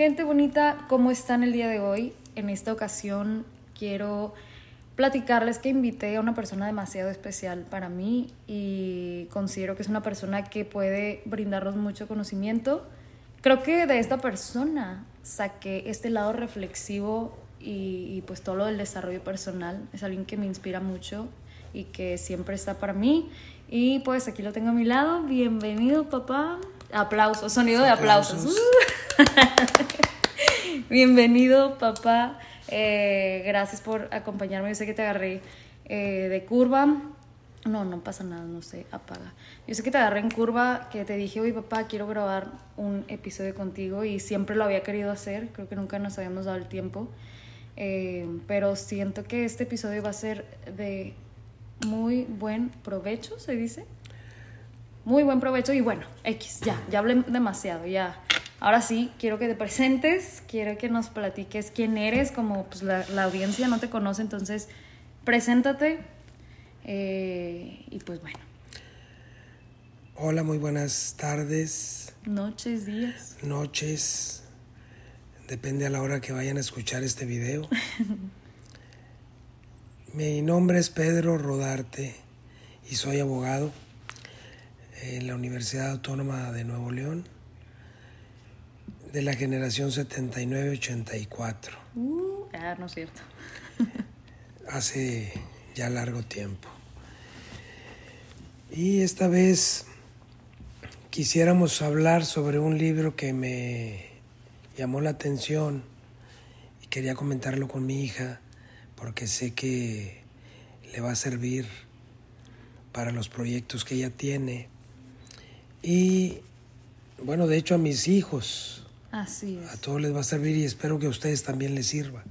Gente bonita, ¿cómo están el día de hoy? En esta ocasión quiero platicarles que invité a una persona demasiado especial para mí y considero que es una persona que puede brindarnos mucho conocimiento. Creo que de esta persona saqué este lado reflexivo y, y pues todo lo del desarrollo personal. Es alguien que me inspira mucho y que siempre está para mí. Y pues aquí lo tengo a mi lado. Bienvenido, papá. Aplausos, sonido de aplausos. Bienvenido, papá. Eh, gracias por acompañarme. Yo sé que te agarré eh, de curva. No, no pasa nada, no sé, apaga. Yo sé que te agarré en curva, que te dije, oye papá, quiero grabar un episodio contigo y siempre lo había querido hacer, creo que nunca nos habíamos dado el tiempo, eh, pero siento que este episodio va a ser de muy buen provecho, se dice. Muy buen provecho y bueno, X, ya, ya hablé demasiado, ya. Ahora sí, quiero que te presentes, quiero que nos platiques quién eres, como pues la, la audiencia no te conoce, entonces preséntate eh, y pues bueno. Hola, muy buenas tardes, Noches, días. noches, depende a la hora que vayan a escuchar este video. Mi nombre es Pedro Rodarte y soy abogado en la Universidad Autónoma de Nuevo León de la generación 79-84, Uh, ah, no es cierto. hace ya largo tiempo. Y esta vez quisiéramos hablar sobre un libro que me llamó la atención y quería comentarlo con mi hija porque sé que le va a servir para los proyectos que ella tiene. Y bueno, de hecho a mis hijos, Así a es. todos les va a servir y espero que a ustedes también les sirva.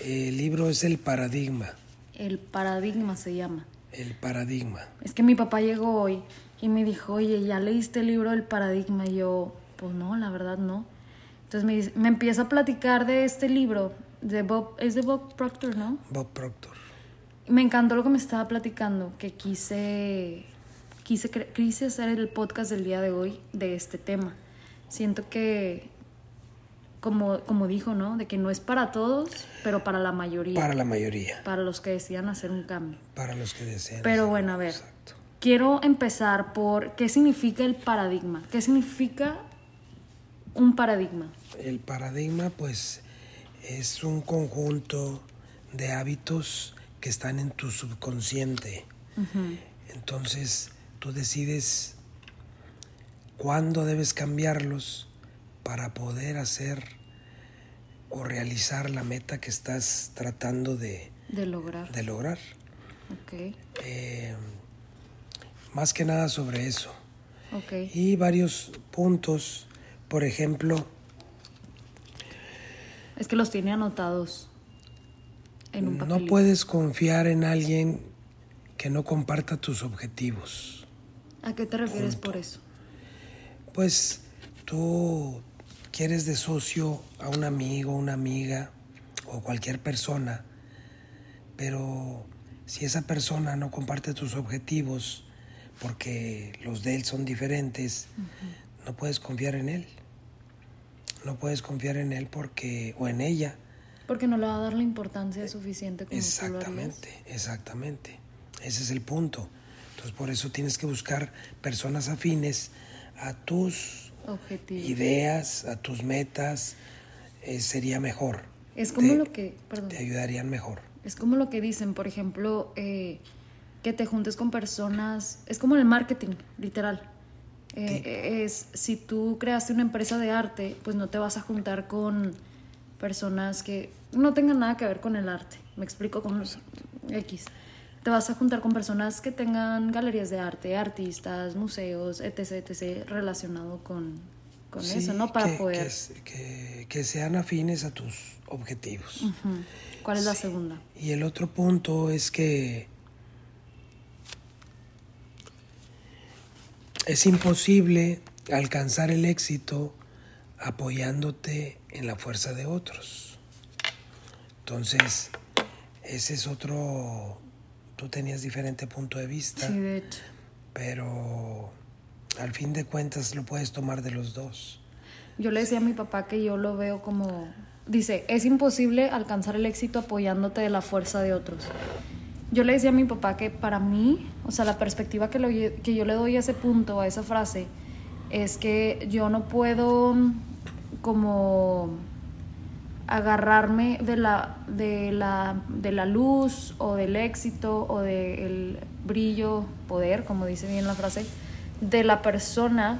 El libro es El Paradigma, El paradigma se llama. El Paradigma. Es que mi papá llegó hoy y me dijo, oye, ¿ya leíste el libro del paradigma? Y yo, pues no, la verdad no. Entonces me, dice- me empieza a platicar de este libro, de Bob, es de Bob Proctor, ¿no? Bob Proctor. Me encantó lo que me estaba platicando, que quise, quise, quise hacer el podcast del día de hoy de este tema. Siento que, como, como dijo, ¿no? De que no es para todos, pero para la mayoría, Para para, la mayoría, los que decidan hacer un cambio. para los que deseen. Pero bueno, a ver. Exacto. Quiero empezar por qué significa el paradigma. ¿Qué significa un paradigma? El paradigma, pues, es un conjunto de hábitos que están en tu subconsciente. Entonces, tú decides cuándo debes cambiarlos para poder hacer o realizar la meta que estás tratando de, De lograr. de lograr. Ok, Eh, más que nada sobre eso. ok. Y varios puntos, por ejemplo, Es que los tiene anotados en un no papel. puedes confiar en alguien que no comparta tus objetivos. ¿A qué te refieres por eso? Pues tú quieres de socio a un amigo, una amiga o cualquier persona, pero si esa persona no comparte tus objetivos porque los de él son diferentes, no puedes confiar en él. No puedes confiar en él porque o en ella. Porque no le va a dar la importancia suficiente como tú lo harías. Exactamente, exactamente. Ese es el punto. Entonces por eso tienes que buscar personas afines a tus ideas, a tus metas. eh, sería mejor. Es como Te- lo que, perdón, Te ayudarían mejor. es como lo que dicen, por ejemplo, eh, que te juntes con personas, es como el marketing, literal. Eh, Es si tú creaste una empresa de arte, pues no te vas a juntar con personas que no tengan nada que ver con el arte. Me explico con los X. Te vas a juntar con personas que tengan galerías de arte, artistas, museos, etc, etc, relacionado con, con Sí, eso, ¿no? Para que, poder. Que, que- que sean afines a tus objetivos. ¿Cuál es la segunda? Y el otro punto es que es imposible alcanzar el éxito apoyándote en la fuerza de otros. Entonces, ese es otro, tú tenías diferente punto de vista, Sí, de hecho. pero al fin de cuentas lo puedes tomar de los dos. Yo le decía a mi papá que yo lo veo como, dice, es imposible alcanzar el éxito apoyándote de la fuerza de otros. Yo le decía a mi papá que para mí, o sea, la perspectiva que, lo, que yo le doy a ese punto, a esa frase, es que yo no puedo como agarrarme de la, de la, de la luz o del éxito o del brillo, poder, como dice bien la frase, de la persona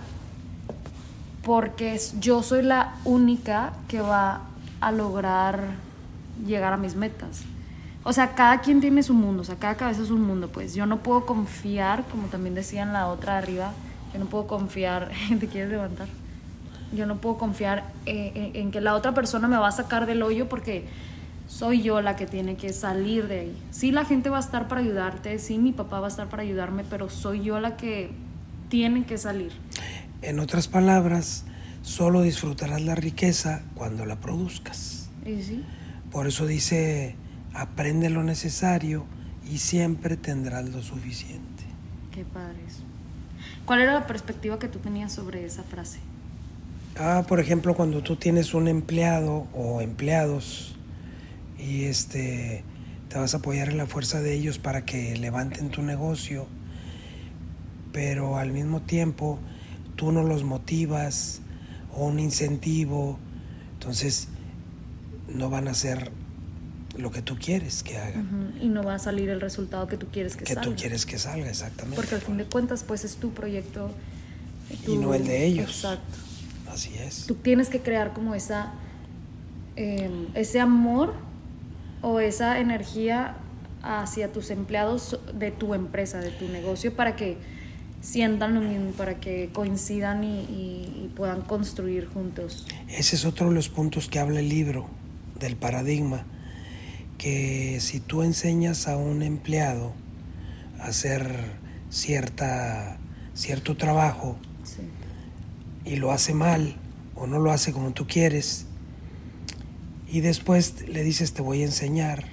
porque yo soy la única que va a lograr llegar a mis metas. O sea, cada quien tiene su mundo, o sea, cada cabeza es un mundo, pues yo no puedo confiar, como también decía en la otra arriba, yo no puedo confiar, ¿te quieres levantar? Yo no puedo confiar eh, en, que la otra persona me va a sacar del hoyo porque soy yo la que tiene que salir de ahí. Sí, la gente va a estar para ayudarte, sí, mi papá va a estar para ayudarme, pero soy yo la que tiene que salir. En otras palabras, solo disfrutarás la riqueza cuando la produzcas. ¿Y sí? Por eso dice, aprende lo necesario y siempre tendrás lo suficiente. Qué padre eso. ¿Cuál era la perspectiva que tú tenías sobre esa frase? Ah, por ejemplo, cuando tú tienes un empleado o empleados y este te vas a apoyar en la fuerza de ellos para que levanten tu negocio, pero al mismo tiempo tú no los motivas o un incentivo, entonces no van a hacer lo que tú quieres que hagan. Y no va a salir el resultado que tú quieres que, salga. Que tú quieres que salga, exactamente. Porque al fin de cuentas, pues es tu proyecto. y no el de ellos. Exacto. Así es. Tú tienes que crear como esa, em, ese amor o esa energía hacia tus empleados de tu empresa, de tu negocio, para que sientan lo mismo, para que coincidan y puedan construir juntos. Ese es otro de los puntos que habla el libro del paradigma que si tú enseñas a un empleado a hacer cierta, cierto trabajo y lo hace mal o no lo hace como tú quieres, y después le dices te voy a enseñar,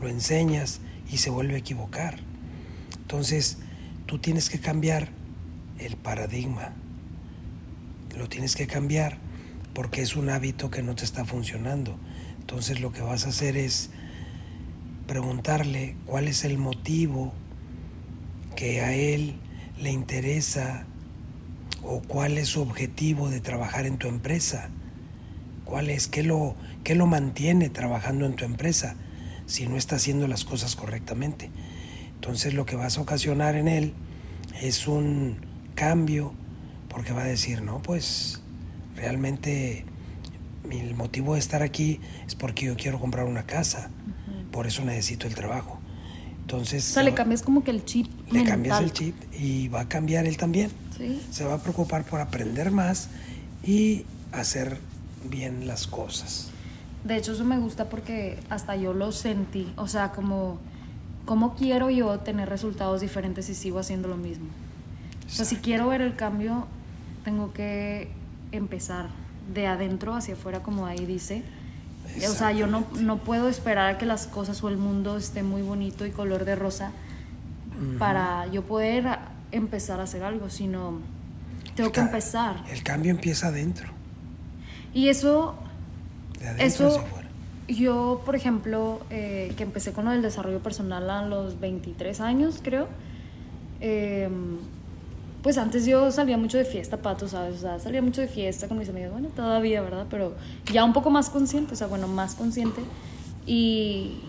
lo enseñas y se vuelve a equivocar. Entonces tú tienes que cambiar el paradigma, lo tienes que cambiar porque es un hábito que no te está funcionando. Entonces lo que vas a hacer es preguntarle cuál es el motivo que a él le interesa o cuál es su objetivo de trabajar en tu empresa. ¿Cuál es? ¿Qué lo, qué lo mantiene trabajando en tu empresa si no está haciendo las cosas correctamente? Entonces lo que vas a ocasionar en él es un cambio porque va a decir, no, pues realmente mi motivo de estar aquí es porque yo quiero comprar una casa por eso necesito el trabajo. Entonces... O sea, le cambias como que el chip. Le cambias el chip y va a cambiar él también. ¿Sí? Se va a preocupar por aprender más y hacer bien las cosas. De hecho, eso me gusta porque hasta yo lo sentí. O sea, como, ¿cómo quiero yo tener resultados diferentes si sigo haciendo lo mismo? O sea, si quiero ver el cambio, tengo que empezar de adentro hacia afuera, como ahí dice o sea, yo no, no puedo esperar a que las cosas o el mundo esté muy bonito y color de rosa para yo poder empezar a hacer algo, sino tengo que empezar. El cambio empieza adentro. Y eso... De adentro eso, Yo, por ejemplo, eh, que empecé con lo del desarrollo personal a los 23 años, creo. Eh, pues antes yo salía mucho de fiesta, pato, ¿sabes? O sea, salía mucho de fiesta con mis amigos, bueno, todavía, ¿verdad? Pero ya un poco más consciente, o sea, bueno, más consciente. Y,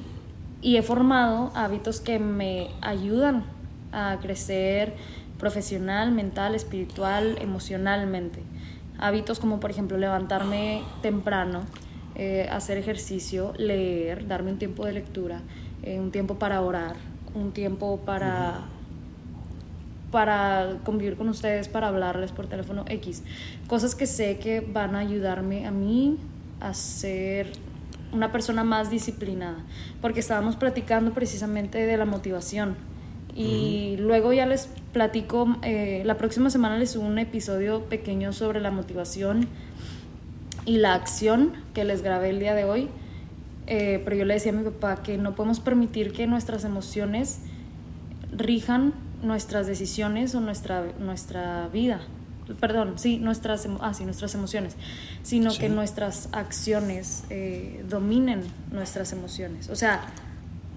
y he formado hábitos que me ayudan a crecer profesional, mental, espiritual, emocionalmente. Hábitos como, por ejemplo, levantarme temprano, eh, hacer ejercicio, leer, darme un tiempo de lectura, eh, un tiempo para orar, un tiempo para para convivir con ustedes, para hablarles por teléfono X. Cosas que sé que van a ayudarme a mí a ser una persona más disciplinada, porque estábamos platicando precisamente de la motivación. Y luego ya les platico, eh, la próxima semana les subo un episodio pequeño sobre la motivación y la acción que les grabé el día de hoy. Eh, pero yo le decía a mi papá que no podemos permitir que nuestras emociones rijan nuestras decisiones o nuestra, nuestra vida. perdón, sí, nuestras, ah, sí, nuestras emociones, sino Sí. que nuestras acciones eh, dominen nuestras emociones. O sea,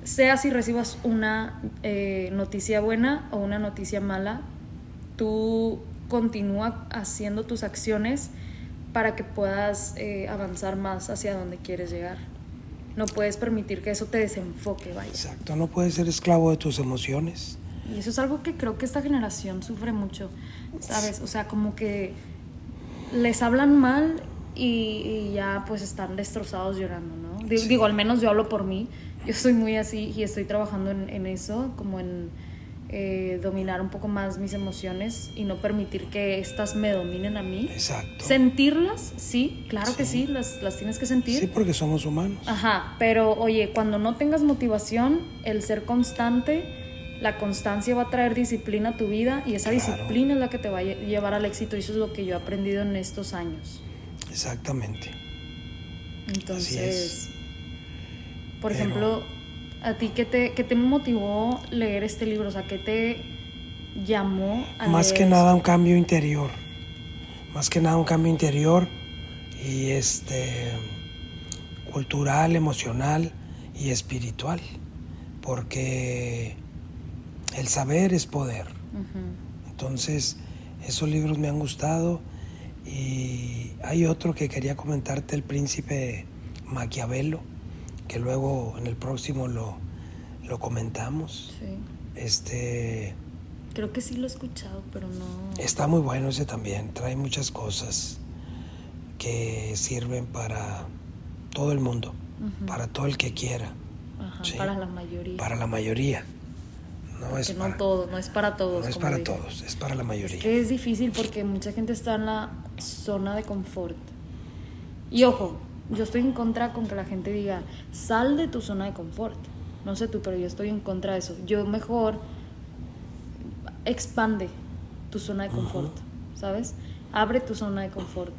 sea si recibas una eh, noticia buena o una noticia mala, tú continúa haciendo tus acciones para que puedas eh, avanzar más hacia donde quieres llegar. No puedes permitir que eso te desenfoque, vaya. Exacto, no puedes ser esclavo de tus emociones. Y eso es algo que creo que esta generación sufre mucho, ¿sabes? O sea, como que les hablan mal y, y ya pues están destrozados llorando, ¿no? Digo, Sí. digo, al menos yo hablo por mí. Yo soy muy así y estoy trabajando en, en eso, como en eh, dominar un poco más mis emociones y no permitir que estas me dominen a mí. Exacto. Sentirlas, sí, claro que Sí. las, las tienes que sentir. Sí, porque somos humanos. Ajá, pero oye, cuando no tengas motivación, el ser constante, la constancia va a traer disciplina a tu vida y esa Claro. disciplina es la que te va a lle- llevar al éxito y eso es lo que yo he aprendido en estos años. Exactamente. Entonces, por Pero- ejemplo, a ti qué te, qué te motivó leer este libro, o sea, qué te llamó a Más leer que esto? nada un cambio interior. Más que nada un cambio interior y este cultural, emocional y espiritual. Porque el saber es poder. Entonces, esos libros me han gustado. Y hay otro que quería comentarte, El Príncipe Maquiavelo, que luego en el próximo lo, lo comentamos. Sí. Este Creo que sí lo he escuchado, pero no. está muy bueno ese también, trae muchas cosas que sirven para todo el mundo, Ujú. para todo el que quiera, Ajá, sí. para la mayoría. para la mayoría. No es que para, no todo, no es para todos. no es para dije. todos, es para la mayoría. Es que es difícil porque mucha gente está en la zona de confort. Y ojo, yo estoy en contra con que la gente diga, sal de tu zona de confort. No sé tú, pero yo estoy en contra de eso. Yo mejor expande tu zona de confort, ¿sabes? Abre tu zona de confort.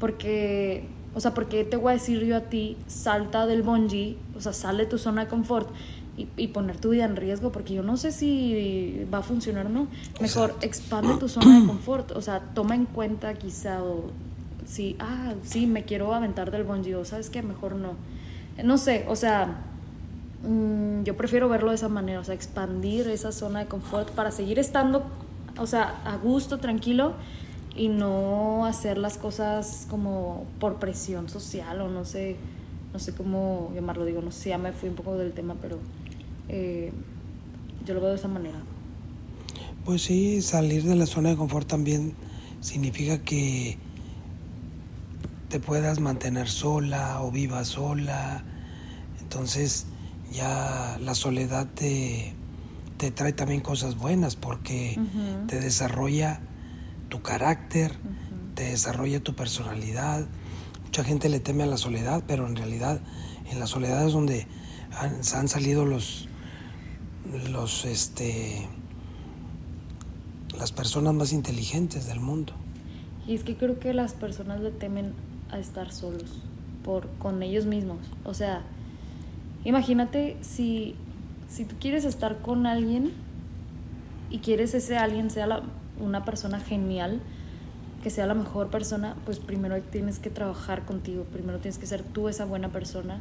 Porque, o sea, porque te voy a decir yo a ti, salta del bungee, o sea, sal de tu zona de confort y, y poner tu vida en riesgo, porque yo no sé si va a funcionar o no. Mejor Exacto. expande tu zona de confort, o sea, toma en cuenta quizá, o si, ah, sí, me quiero aventar del bungee, sabes que mejor no. No sé, o sea, Mm, yo prefiero verlo de esa manera, o sea, expandir esa zona de confort para seguir estando, o sea, a gusto, tranquilo y no hacer las cosas como por presión social o no sé, no sé cómo llamarlo, digo, no sé, ya me fui un poco del tema, pero eh, yo lo veo de esa manera. Pues sí, salir de la zona de confort también significa que te puedas mantener sola o vivas sola. Entonces ya la soledad te, te trae también cosas buenas porque te desarrolla tu carácter, te desarrolla tu personalidad. Mucha gente le teme a la soledad, pero en realidad en la soledad es donde han, han salido los, los, este, las personas más inteligentes del mundo. Y es que creo que las personas le temen a estar solos por con ellos mismos. O sea, imagínate si, si tú quieres estar con alguien y quieres ese alguien sea la- una persona genial, que sea la mejor persona, pues primero tienes que trabajar contigo, primero tienes que ser tú esa buena persona.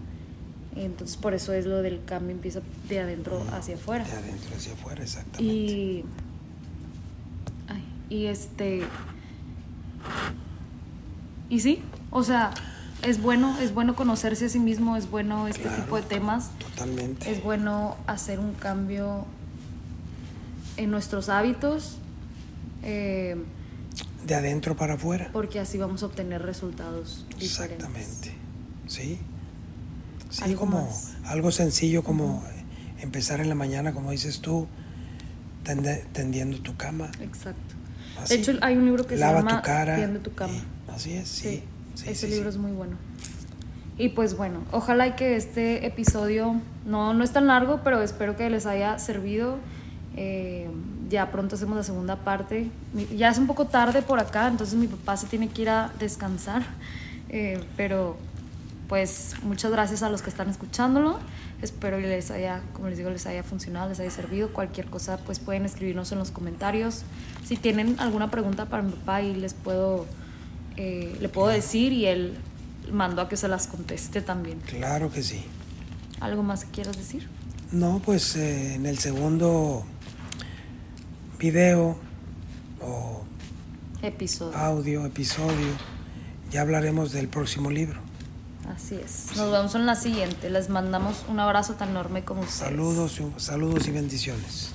Entonces por eso es lo del cambio empieza de adentro hacia afuera. De adentro hacia afuera, exactamente. Y. Ay, y este. Y sí, o sea, es bueno, es bueno conocerse a sí mismo, es bueno este Claro. tipo de temas, Totalmente. es bueno hacer un cambio en nuestros hábitos, eh, De adentro para afuera. porque así vamos a obtener resultados diferentes. Exactamente. Sí. Sí, Algo como más. algo sencillo como empezar en la mañana, como dices tú, tende- tendiendo tu cama. Exacto. Así. De hecho, hay un libro que Lava se llama tu cara. Tiende tu cama. y- así es, sí. sí, ese sí, libro sí. es muy bueno. Y pues bueno, ojalá y que este episodio no, no es tan largo, pero espero que les haya servido. Eh, ya pronto hacemos la segunda parte. Ya es un poco tarde por acá, entonces mi papá se tiene que ir a descansar. Eh, pero pues muchas gracias a los que están escuchándolo. Espero que les haya, como les digo, les haya funcionado, les haya servido. Cualquier cosa, pues pueden escribirnos en los comentarios. Si tienen alguna pregunta para mi papá y les puedo, eh, le puedo decir y él mando a que se las conteste también. Claro que sí. ¿Algo más que quieras decir? No, pues eh, en el segundo video o Episodio. audio, episodio, ya hablaremos del próximo libro. Así es. Nos vemos en la siguiente. Les mandamos un abrazo tan enorme como ustedes. Saludos, saludos y bendiciones.